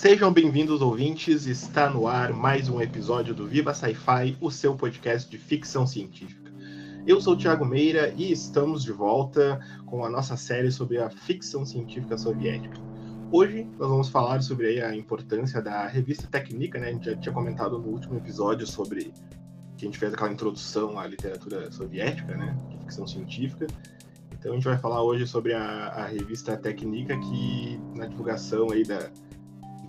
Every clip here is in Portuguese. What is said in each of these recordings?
Sejam bem-vindos, ouvintes. Está no ar mais um episódio do Viva Sci-Fi, o seu podcast de ficção científica. Eu sou o Thiago Meira e estamos de volta com a nossa série sobre a ficção científica soviética. Hoje nós vamos falar sobre a importância da revista Técnica, né? A gente já tinha comentado no último episódio sobre que a gente fez aquela introdução à literatura soviética, né? De ficção científica. Então a gente vai falar hoje sobre a, a revista Técnica que na divulgação aí da,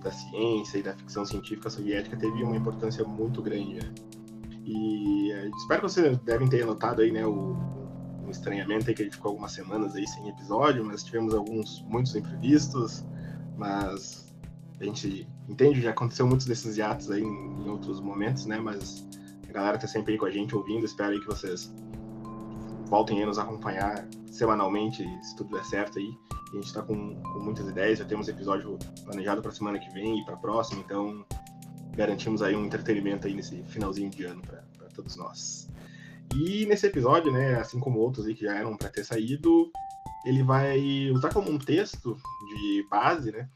da ciência e da ficção científica soviética teve uma importância muito grande. Né? E é, espero que vocês devem ter notado aí, né, o, um estranhamento aí que a gente ficou algumas semanas aí sem episódio, mas tivemos alguns muitos imprevistos, mas a gente entende, já aconteceu muitos desses hiatos aí em, em outros momentos, né, mas a galera tá sempre aí com a gente ouvindo, espero aí que vocês voltem a nos acompanhar semanalmente, se tudo der certo aí. A gente está com, com, muitas ideias, já temos episódio planejado para semana que vem e para a próxima, então garantimos aí um entretenimento aí nesse finalzinho de ano para todos nós. E nesse episódio, né, assim como outros aí que já eram para ter saído, ele vai usar como um texto de base, né,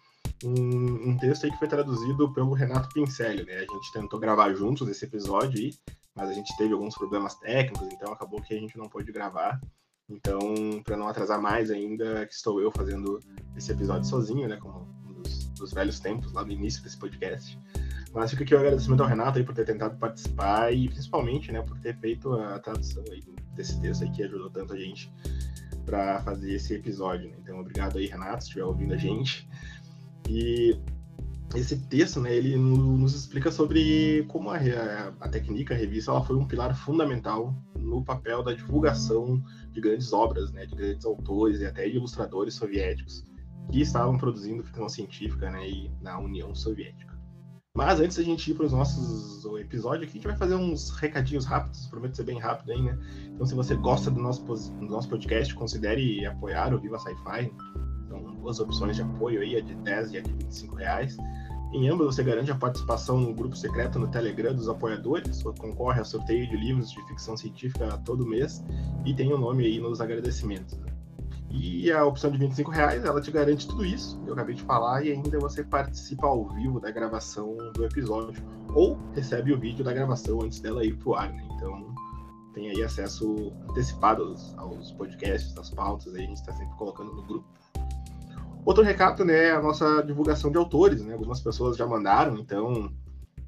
um, um, texto aí que foi traduzido pelo Renato Pincelli, né? A gente tentou gravar juntos esse episódio aí, mas a gente teve alguns problemas técnicos, então acabou que a gente não pôde gravar. Então, para não atrasar mais ainda, estou eu fazendo esse episódio sozinho, né? Como dos, velhos tempos, lá no início desse podcast. Mas fica aqui o agradecimento ao Renato aí por ter tentado participar e principalmente, né, por ter feito a tradução aí desse texto aí que ajudou tanto a gente para fazer esse episódio. Né? Então, obrigado aí, Renato, se estiver ouvindo a gente. E esse texto, né, ele nos explica sobre como a, a, técnica, a revista, ela foi um pilar fundamental no papel da divulgação de grandes obras, né, de grandes autores e até de ilustradores soviéticos que estavam produzindo ficção científica, né, e na União Soviética. Mas antes da gente ir para os nossos episódios aqui, a gente vai fazer uns recadinhos rápidos, prometo ser bem rápido aí, né? Então, se você gosta do nosso, do nosso podcast, considere apoiar o Viva Sci-Fi. São duas opções de apoio aí, a de 10 e a de 25 reais. Em ambas você garante a participação no grupo secreto no Telegram dos apoiadores, concorre a sorteio de livros de ficção científica todo mês e tem o um nome aí nos agradecimentos. E a opção de 25 reais, ela te garante tudo isso, eu acabei de falar, e ainda você participa ao vivo da gravação do episódio, ou recebe o vídeo da gravação antes dela ir pro ar, né? Então tem aí acesso antecipado aos, aos podcasts, às pautas, aí a gente está sempre colocando no grupo. Outro recado, né, é a nossa divulgação de autores, né? Algumas pessoas já mandaram, então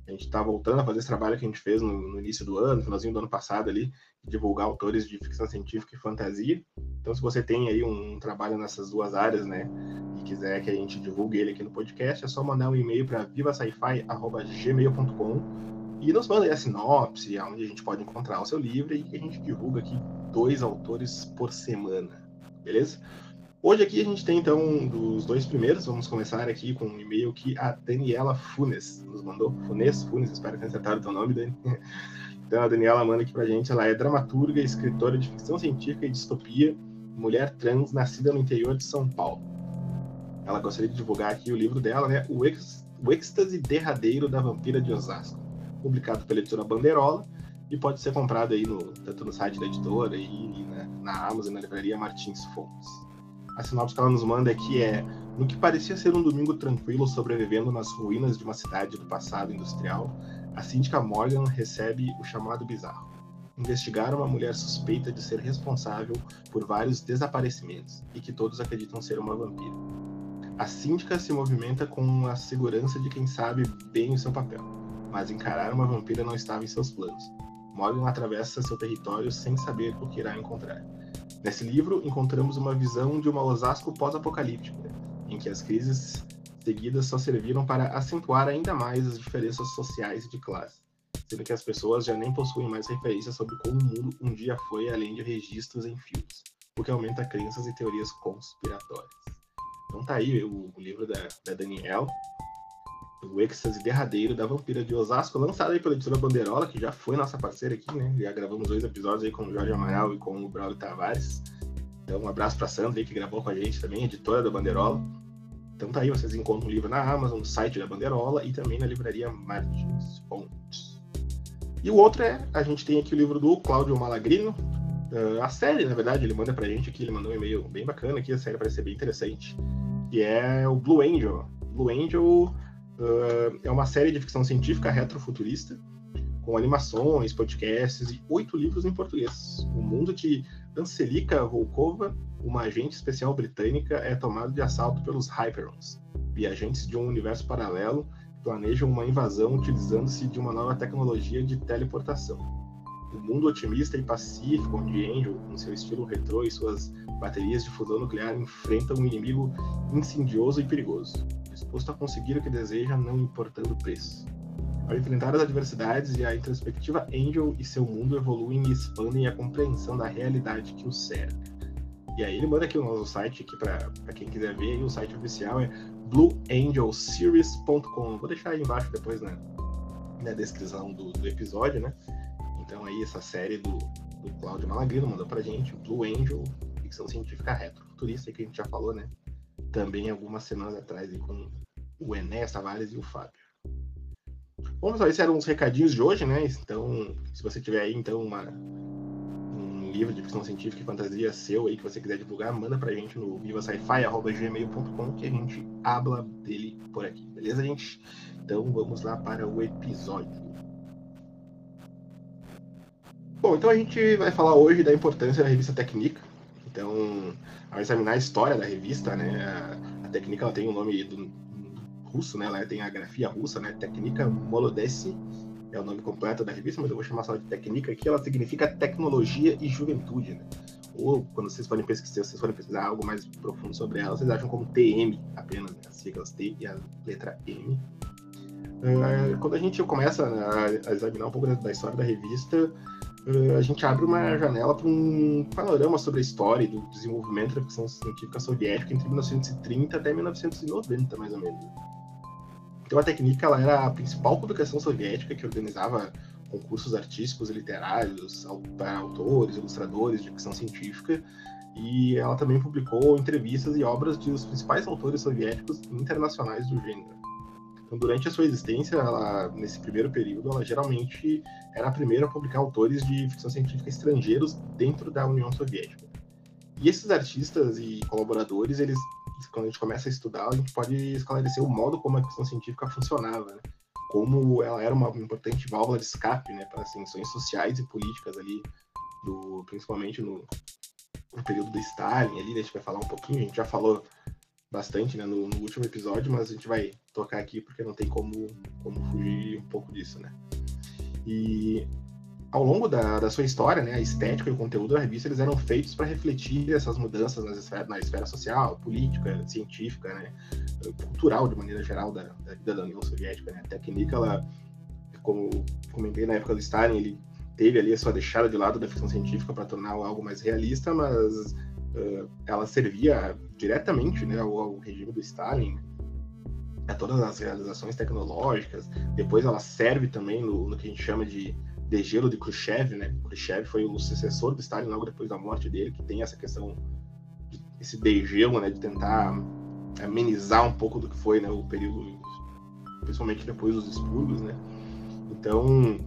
a gente está voltando a fazer esse trabalho que a gente fez no, no, início do ano, finalzinho do ano passado ali, divulgar autores de ficção científica e fantasia. Então, se você tem aí um, trabalho nessas duas áreas, né, e quiser que a gente divulgue ele aqui no podcast, é só mandar um e-mail para vivasci-gmail.com e nos manda aí a sinopse, onde a gente pode encontrar o seu livro e a gente divulga aqui dois autores por semana, beleza? Hoje aqui a gente tem então dos dois primeiros, vamos começar aqui com um e-mail que a Daniela Funes nos mandou. Funes, Funes, espero que tenha acertado o teu nome, Dani. Então a Daniela manda aqui pra gente, ela é dramaturga, escritora de ficção científica e distopia, mulher trans, nascida no interior de São Paulo. Ela gostaria de divulgar aqui o livro dela, né, O, Ex o Êxtase Derradeiro da Vampira de Osasco, publicado pela editora Bandeirola, e pode ser comprado aí no, tanto no site da editora e, e na, na Amazon, na livraria Martins Fontes. A sinopse que ela nos manda aqui é: No que parecia ser um domingo tranquilo sobrevivendo nas ruínas de uma cidade do passado industrial, a síndica Morgan recebe o chamado bizarro. Investigar uma mulher suspeita de ser responsável por vários desaparecimentos e que todos acreditam ser uma vampira. A síndica se movimenta com a segurança de quem sabe bem o seu papel, mas encarar uma vampira não estava em seus planos. Morgan atravessa seu território sem saber o que irá encontrar. Nesse livro, encontramos uma visão de uma Osasco pós-apocalíptica, em que as crises seguidas só serviram para acentuar ainda mais as diferenças sociais e de classe, sendo que as pessoas já nem possuem mais referências sobre como o mundo um dia foi além de registros em filmes, o que aumenta crenças e teorias conspiratórias. Então tá aí o, livro da, da Danielle, o êxtase derradeiro da Vampira de Osasco, lançado aí pela editora Bandeirola, que já foi nossa parceira aqui, né? Já gravamos dois episódios aí com o Jorge Amaral e com o Braulio Tavares. Então, um abraço pra Sandra aí, que gravou com a gente também, editora da Bandeirola. Então tá aí, vocês encontram o livro na Amazon, no site da Bandeirola e também na livraria Martins Fontes. E o outro é, a gente tem aqui o livro do Cláudio Malagrino, uh, a série, na verdade, ele manda pra gente aqui, ele mandou um e-mail bem bacana aqui, a série parece ser bem interessante, que é o Blue Angel. Blue Angel Uh, é uma série de ficção científica retrofuturista, com animações, podcasts e oito livros em português. O mundo de Anselika Volkova, uma agente especial britânica, é tomado de assalto pelos Hyperons, viajantes de um universo paralelo que planejam uma invasão utilizando-se de uma nova tecnologia de teleportação. O mundo otimista e pacífico, onde Angel, com seu estilo retrô e suas baterias de fusão nuclear, enfrenta um inimigo insidioso e perigoso disposto a conseguir o que deseja, não importando o preço. Ao enfrentar as adversidades e a introspectiva Angel e seu mundo evoluem e expandem a compreensão da realidade que o cerca. E aí ele manda aqui o nosso site aqui para quem quiser ver, o site oficial é blueangelseries.com. Vou deixar aí embaixo depois na, na descrição do, do, episódio, né? Então aí essa série do, do Cláudio Malagrino mandou pra gente, Blue Angel, ficção científica retrofuturista que a gente já falou, né? Também algumas semanas atrás com o Enéas Tavares e o Fábio. Bom, pessoal, esses eram os recadinhos de hoje, né? Então, se você tiver aí, então, uma, um livro de ficção científica e fantasia seu aí que você quiser divulgar, manda pra gente no vivasci.gmail.com que a gente habla dele por aqui, beleza, gente? Então, vamos lá para o episódio. Bom, então a gente vai falar hoje da importância da revista Técnica, então, ao examinar a história da revista, né, a, técnica ela tem o um nome do, russo, né, ela tem a grafia russa, né, Técnica Molodesi é o nome completo da revista, mas eu vou chamar só de Técnica, que ela significa tecnologia e juventude, né? Ou quando vocês forem pesquisar, vocês forem pesquisar algo mais profundo sobre ela, vocês acham como TM apenas, né? as siglas T e a letra M. Uh, quando a gente começa a, examinar um pouco da, história da revista, a gente abre uma janela para um panorama sobre a história e do desenvolvimento da ficção científica soviética entre 1930 até 1990, mais ou menos. Então a Técnica ela era a principal publicação soviética que organizava concursos artísticos e literários para autores, ilustradores de ficção científica, e ela também publicou entrevistas e obras dos principais autores soviéticos internacionais do gênero. Então, durante a sua existência, ela, nesse primeiro período, ela geralmente era a primeira a publicar autores de ficção científica estrangeiros dentro da União Soviética. E esses artistas e colaboradores, eles, quando a gente começa a estudar, a gente pode esclarecer o modo como a ficção científica funcionava, né? como ela era uma importante válvula de escape né, para as tensões sociais e políticas ali, do, principalmente no, no período do Stalin ali, a gente vai falar um pouquinho, a gente já falou bastante né, no, no, último episódio, mas a gente vai tocar aqui porque não tem como, como fugir um pouco disso, né? E ao longo da, da sua história, né, a estética e o conteúdo da revista eles eram feitos para refletir essas mudanças nas esfera, na esfera social, política, científica, né, cultural de maneira geral da, da vida da União Soviética. Né? A técnica, ela, como comentei na época do Stalin, ele teve ali a sua deixada de lado da ficção científica para tornar algo mais realista, mas ela servia diretamente né, ao, ao, regime do Stalin, a todas as realizações tecnológicas. Depois ela serve também no, no que a gente chama de degelo de Khrushchev, né? Khrushchev foi o sucessor do Stalin logo depois da morte dele, que tem essa questão, de, esse degelo, né, de tentar amenizar um pouco do que foi né, o período, principalmente depois dos expurgos, né? Então,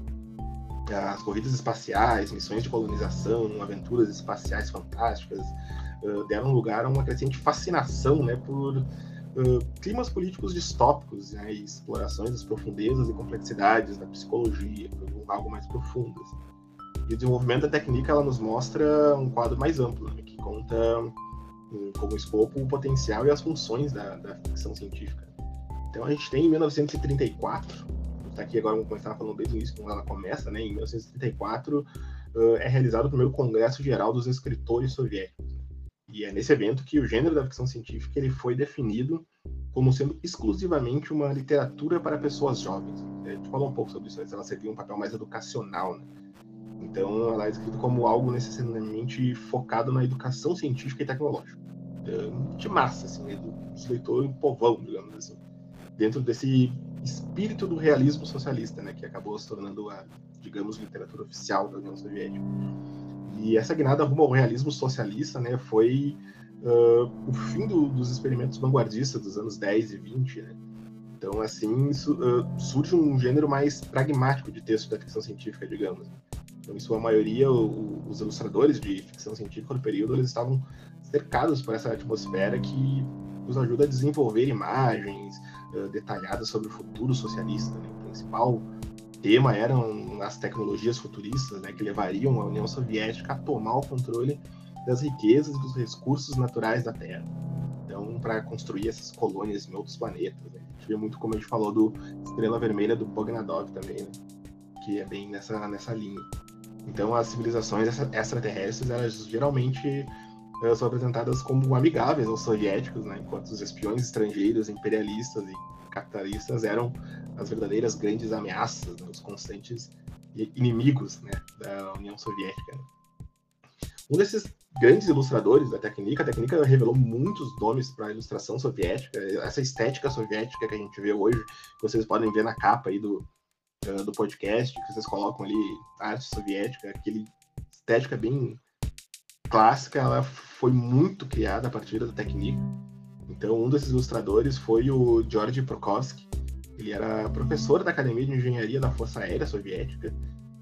as corridas espaciais, missões de colonização, aventuras espaciais fantásticas, uh, deram lugar a uma crescente fascinação né, por uh, climas políticos distópicos né, e explorações das profundezas e complexidades da psicologia, algo mais profundo. Assim. E o desenvolvimento da técnica ela nos mostra um quadro mais amplo, né, que conta um, como escopo o potencial e as funções da, da ficção científica. Então a gente tem em 1934 está aqui agora, eu estava falando desde o início, quando ela começa, né, em 1934, uh, é realizado o primeiro Congresso Geral dos Escritores Soviéticos. E é nesse evento que o gênero da ficção científica ele foi definido como sendo exclusivamente uma literatura para pessoas jovens. A gente falou um pouco sobre isso, ela servia um papel mais educacional. Né? Então, ela é escrita como algo necessariamente focado na educação científica e tecnológica. De massa, assim, né? dos leitores, um povão, digamos assim. Dentro desse espírito do realismo socialista, né, que acabou se tornando a, digamos, literatura oficial da União Soviética. E essa guinada rumo ao realismo socialista, né, foi uh, o fim do, dos experimentos vanguardistas dos anos 10 e 20, né? Então, assim, su, uh, surge um gênero mais pragmático de texto da ficção científica, digamos. Então, em sua maioria, o, os ilustradores de ficção científica do período, eles estavam cercados por essa atmosfera que os ajuda a desenvolver imagens, uh, detalhada sobre o futuro socialista. Né? O principal tema eram as tecnologias futuristas, né, que levariam a União Soviética a tomar o controle das riquezas e dos recursos naturais da Terra. Então, para construir essas colônias em outros planetas. Né? A gente vê muito, como a gente falou, do Estrela Vermelha do Bogdanov também, né? que é bem nessa, nessa linha. Então, as civilizações extraterrestres, elas geralmente elas são apresentadas como amigáveis aos soviéticos, né? enquanto os espiões estrangeiros, imperialistas e capitalistas eram as verdadeiras grandes ameaças, né? os constantes inimigos né? da União Soviética. Né? Um desses grandes ilustradores da técnica, a técnica revelou muitos nomes para a ilustração soviética, essa estética soviética que a gente vê hoje, que vocês podem ver na capa aí do, do podcast, que vocês colocam ali, arte soviética, aquele estética bem clássica, ela foi muito criada a partir da técnica. Então, um desses ilustradores foi o George Prokofsky. Ele era professor da Academia de Engenharia da Força Aérea Soviética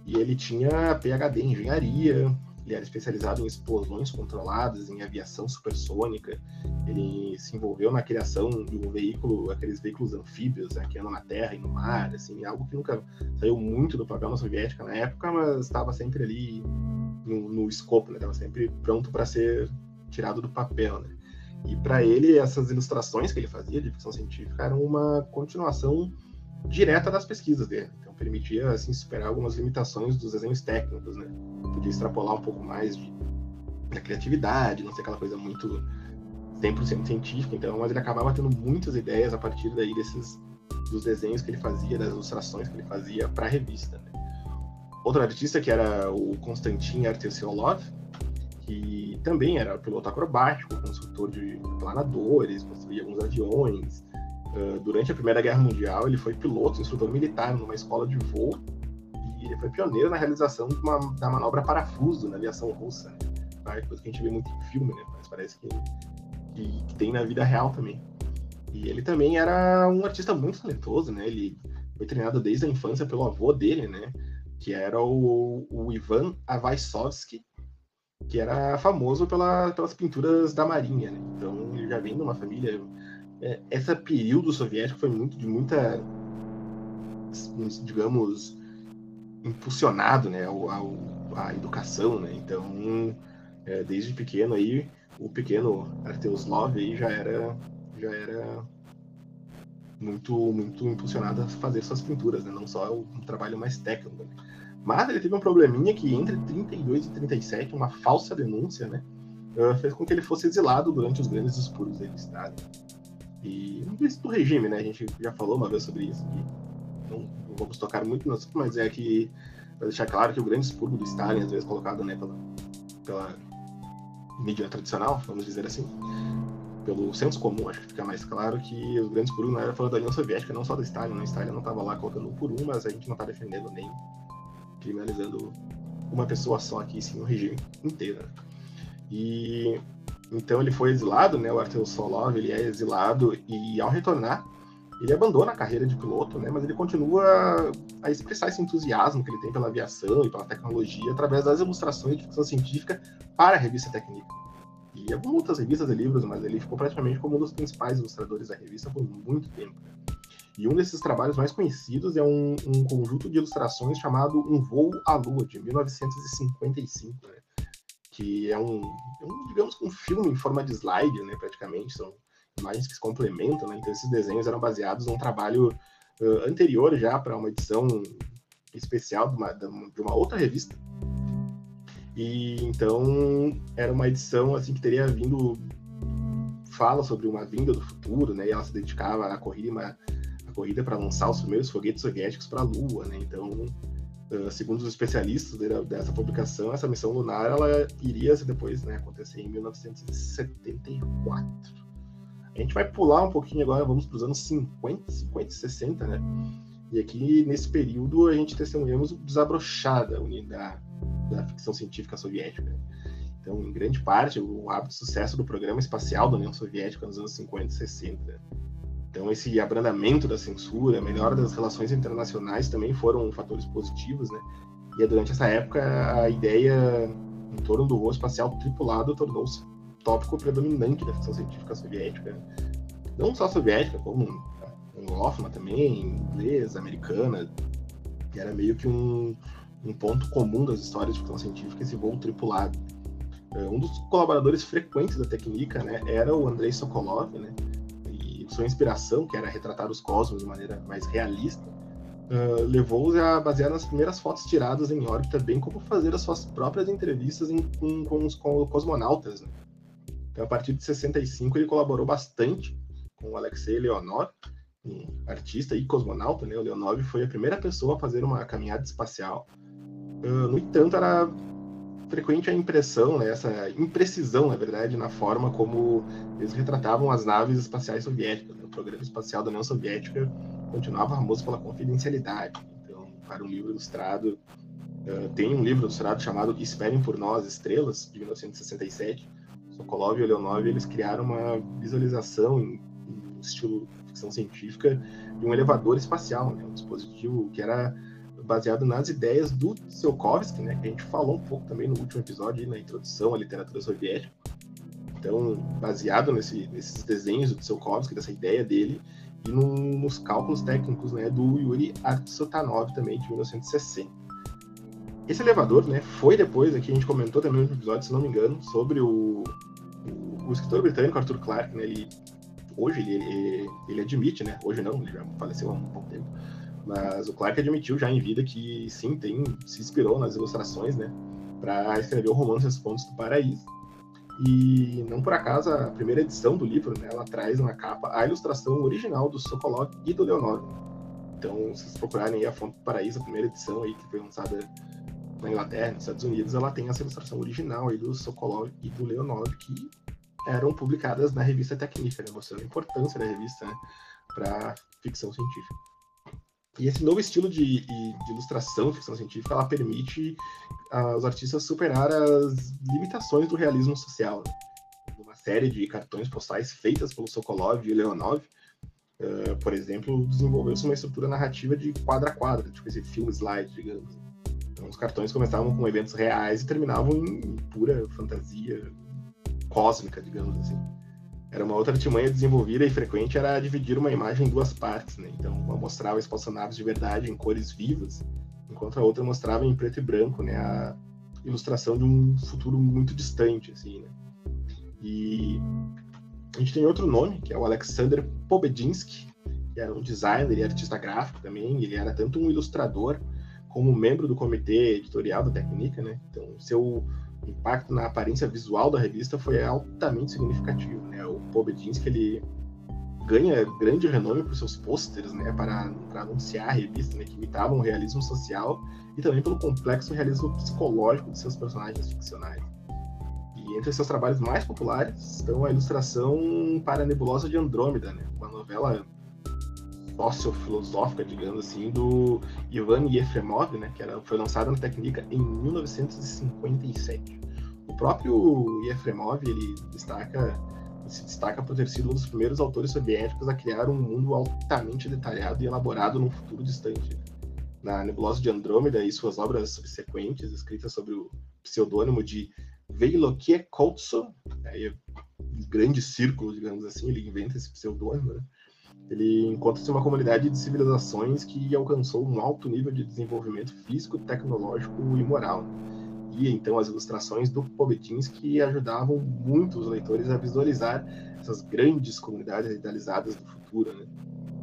e ele tinha PhD em engenharia, ele era especializado em explosões controladas, em aviação supersônica. Ele se envolveu na criação de um veículo, aqueles veículos anfíbios né, que andam na terra e no mar, assim, algo que nunca saiu muito do programa soviético na época, mas estava sempre ali no, no escopo, né? Estava sempre pronto para ser tirado do papel, né? E para ele, essas ilustrações que ele fazia de ficção científica eram uma continuação direta das pesquisas dele. Então, permitia assim, superar algumas limitações dos desenhos técnicos, né? Podia extrapolar um pouco mais de, da criatividade, não ser aquela coisa muito 100% científica, então, mas ele acabava tendo muitas ideias a partir daí desses dos desenhos que ele fazia, das ilustrações que ele fazia para a revista. Né? Outro artista que era o Konstantin Artesiolov, que também era piloto acrobático, construtor de planadores, construía alguns aviões, Uh, durante a Primeira Guerra Mundial, ele foi piloto, instrutor militar numa escola de voo e ele foi pioneiro na realização uma, da manobra parafuso na aviação russa. É coisa que a gente vê muito em filme, né? mas parece que, que, que, tem na vida real também. E ele também era um artista muito talentoso, né? Ele foi treinado desde a infância pelo avô dele, né? Que era o, o Ivan Avaisovsky, que era famoso pela, pelas pinturas da Marinha, né? Então ele já vem de uma família é, período soviético foi muito de muita, digamos, impulsionado, né, a, a educação, né. Então, é, desde pequeno aí, o pequeno Arteuslov aí já era, já era muito, muito impulsionado a fazer suas pinturas, né, não só um trabalho mais técnico. Né. Mas ele teve um probleminha que entre 32 e 37, uma falsa denúncia, né, fez com que ele fosse exilado durante os grandes expurgos dele Estado. E do regime, né? A gente já falou uma vez sobre isso. Não, não, vamos tocar muito no assunto, mas é que para deixar claro que o grande expurgo do Stalin, às vezes colocado né, pela, pela mídia tradicional, vamos dizer assim, pelo senso comum, acho que fica mais claro que os grandes expurgos não era falando da União Soviética, não só do Stalin. Né? O Stalin não estava lá colocando um por um, mas a gente não está defendendo nem criminalizando uma pessoa só aqui, sim o regime inteiro. E então ele foi exilado, né? O Arthur Solov ele é exilado e ao retornar ele abandona a carreira de piloto, né? Mas ele continua a expressar esse entusiasmo que ele tem pela aviação e pela tecnologia através das ilustrações de ficção científica para a revista Técnica. E algumas outras revistas e livros, mas ele ficou praticamente como um dos principais ilustradores da revista por muito tempo. E um desses trabalhos mais conhecidos é um, um, conjunto de ilustrações chamado Um Voo à Lua, de 1955. Né? que é um, é um, digamos, um filme em forma de slide, né, praticamente, são imagens que se complementam, né, então esses desenhos eram baseados num trabalho uh, anterior já para uma edição especial de uma, de uma outra revista, e então era uma edição assim que teria vindo fala sobre uma vinda do futuro, né? E ela se dedicava à corrida, corrida para lançar os primeiros foguetes soviéticos para a Lua, né? Então segundo os especialistas dessa publicação, essa missão lunar ela iria depois né, acontecer em 1974. A gente vai pular um pouquinho agora, vamos para os anos 50, 50 e 60, né? E aqui, nesse período, a gente testemunhamos o desabrochar da, da ficção científica soviética. Então, em grande parte, o hábito de sucesso do programa espacial da União Soviética nos anos 50 e 60 então, esse abrandamento da censura, a melhora das relações internacionais também foram fatores positivos, né? E é durante essa época a ideia em torno do voo espacial tripulado tornou-se tópico predominante da ficção científica soviética. Não só soviética, como anglófona também, inglesa, americana, que era meio que um, um ponto comum das histórias de ficção científica, esse voo tripulado. É, um dos colaboradores frequentes da técnica né, era o Andrei Sokolov, né, sua inspiração, que era retratar os cosmos de maneira mais realista, uh, levou-os a basear nas primeiras fotos tiradas em órbita, bem como fazer as suas próprias entrevistas em, com, com, os com cosmonautas. Né. Então, a partir de 65, ele colaborou bastante com o Alexei Leonov, um artista e cosmonauta. Né. O Leonov foi a primeira pessoa a fazer uma caminhada espacial. Uh, no entanto, era frequente a impressão, né, essa imprecisão, na verdade, na forma como eles retratavam as naves espaciais soviéticas. Né? O programa espacial da União Soviética continuava famoso pela confidencialidade. Então, para um livro ilustrado, uh, tem um livro ilustrado chamado Esperem por Nós, Estrelas, de 1967. Sokolov e Leonov, eles criaram uma visualização em, em estilo ficção científica de um elevador espacial, né? um dispositivo que era baseado nas ideias do Tsiolkovsky, né, que a gente falou um pouco também no último episódio, na introdução à literatura soviética. Então, baseado nesse, nesses desenhos do Tsiolkovsky, dessa ideia dele, e no, nos cálculos técnicos né, do Yuri Artsotanov, também, de 1960. Esse elevador né, foi depois, aqui a gente comentou também no episódio, se não me engano, sobre o, o, escritor britânico Arthur Clarke, né, ele, hoje ele, ele, ele admite, né, hoje não, ele já faleceu há um pouco tempo, mas o Clark admitiu já em vida que sim, tem, se inspirou nas ilustrações, né, para escrever o romance Os Pontos do Paraíso. E não por acaso a primeira edição do livro, né, ela traz na capa a ilustração original do Sokolov e do Leonov. Então, se vocês procurarem a Fonte do Paraíso, a primeira edição aí que foi lançada na Inglaterra, nos Estados Unidos, ela tem essa ilustração original aí do Sokolov e do Leonov que eram publicadas na revista Técnica, né, mostrando a importância da revista né, para ficção científica. E esse novo estilo de, de ilustração, ficção científica, ela permite aos artistas superar as limitações do realismo social. Né? Uma série de cartões postais feitas pelo Sokolov e Leonov, uh, por exemplo, desenvolveu-se uma estrutura narrativa de quadra a quadra, tipo esse filme slide, digamos. Então, os cartões começavam com eventos reais e terminavam em pura fantasia cósmica, digamos assim. Era uma outra artimanha desenvolvida e frequente era dividir uma imagem em duas partes, né? Então, uma mostrava espaçonaves de verdade em cores vivas, enquanto a outra mostrava em preto e branco, né? A ilustração de um futuro muito distante, assim, né? E a gente tem outro nome, que é o Alexander Pobedinsky, que era um designer e artista gráfico também. Ele era tanto um ilustrador como membro do comitê editorial da Técnica, né? Então, seu impacto na aparência visual da revista foi altamente significativo, né? O Pobedinsky, ele ganha grande renome por seus pôsteres, né, para, para anunciar a revista, né, que imitavam o realismo social e também pelo complexo realismo psicológico de seus personagens ficcionais. E entre seus trabalhos mais populares estão a ilustração para a Nebulosa de Andrômeda, né, uma novela sociofilosófica, digamos assim, do Ivan Yefremov, né, que era, foi lançada na Técnica em 1957. O próprio Yefremov ele destaca se destaca por ter sido um dos primeiros autores soviéticos a criar um mundo altamente detalhado e elaborado num futuro distante. Na Nebulosa de Andrômeda e suas obras subsequentes, escritas sob o pseudônimo de Veilokie Koltso, aí, um grande círculo, digamos assim, ele inventa esse pseudônimo, né? Ele encontra-se uma comunidade de civilizações que alcançou um alto nível de desenvolvimento físico, tecnológico e moral. E então as ilustrações do Pobetinsky ajudavam muito os leitores a visualizar essas grandes comunidades idealizadas do futuro, né?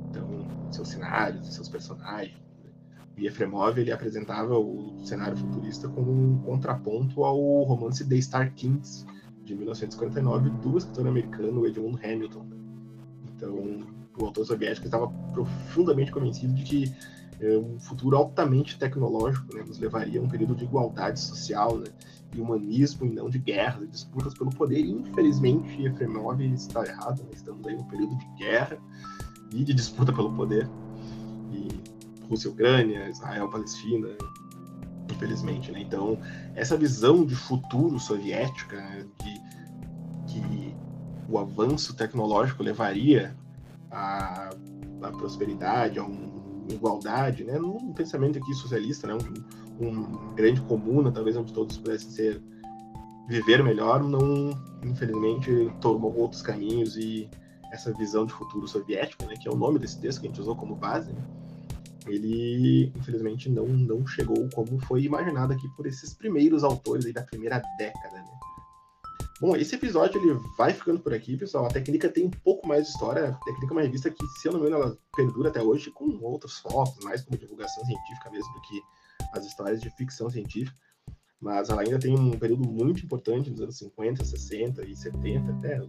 Então, seus cenários, seus personagens. Né? E Efremov ele apresentava o cenário futurista como um contraponto ao romance The Star Kings de 1949 do escritor americano Edmund Hamilton. Né? Então, o autor soviético estava profundamente convencido de que é, um futuro altamente tecnológico né, nos levaria a um período de igualdade social né, e humanismo e não de guerra, de disputas pelo poder. E, infelizmente, Efremov está errado, né, estamos aí num período de guerra e de disputa pelo poder. E Rússia, Ucrânia, Israel, Palestina, infelizmente. Né? Então, essa visão de futuro soviética, né, de que o avanço tecnológico levaria a, a prosperidade, a igualdade, né? Num pensamento aqui socialista, né? Um, um grande comuna, talvez onde todos pudessem ser viver melhor, não, infelizmente, tomou outros caminhos e essa visão de futuro soviético, né, que é o nome desse texto que a gente usou como base, né, ele infelizmente não, não chegou como foi imaginado aqui por esses primeiros autores da primeira década. Né. Bom, esse episódio ele vai ficando por aqui, pessoal. A Técnica tem um pouco mais de história. A Técnica é uma revista que, se eu não me engano, ela perdura até hoje com outros focos, mais como divulgação científica mesmo do que as histórias de ficção científica. Mas ela ainda tem um período muito importante nos anos 50, 60 e 70, até,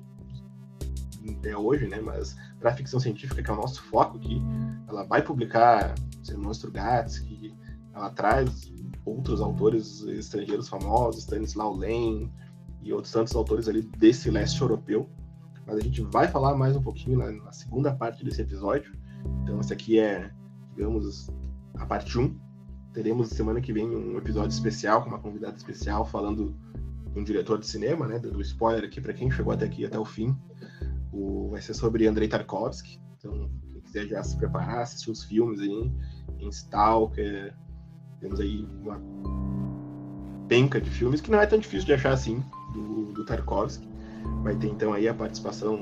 até hoje, né? Mas para a ficção científica, que é o nosso foco aqui, ela vai publicar Sermão Strugatsky, ela traz outros autores estrangeiros famosos, Stanislaw Lem, e outros tantos autores ali desse leste europeu. Mas a gente vai falar mais um pouquinho na, na segunda parte desse episódio. Então, esse aqui é, digamos, a parte 1. Teremos semana que vem um episódio especial com uma convidada especial falando um diretor de cinema, né? Do spoiler aqui para quem chegou até aqui até o fim. O, vai ser sobre Andrei Tarkovsky. Então, quem quiser já se preparar, assistir os filmes aí em Stalker. Temos aí uma penca de filmes que não é tão difícil de achar assim do, do Tarkovsky. Vai ter então aí a participação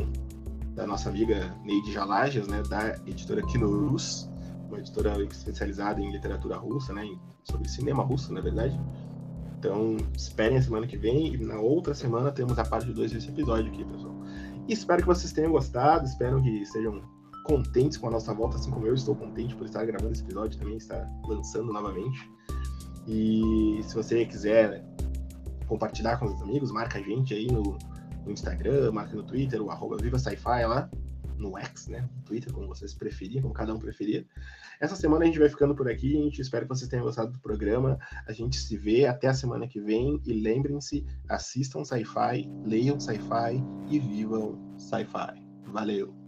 da nossa amiga Neide Jalajas, né, da editora Kinorus, uma editora especializada em literatura russa, né, sobre cinema russo, na verdade. Então, esperem a semana que vem e na outra semana temos a parte 2 desse episódio aqui, pessoal. E espero que vocês tenham gostado, espero que estejam contentes com a nossa volta, assim como eu estou contente por estar gravando esse episódio também, estar lançando novamente. E se você quiser compartilhar com os amigos, marca a gente aí no, no Instagram, marca no Twitter, o arroba Viva Sci-Fi lá, no X, né? Twitter, como vocês preferirem, como cada um preferir. Essa semana a gente vai ficando por aqui, a gente espera que vocês tenham gostado do programa. A gente se vê até a semana que vem e lembrem-se, assistam sci-fi, leiam sci-fi e vivam sci-fi. Valeu!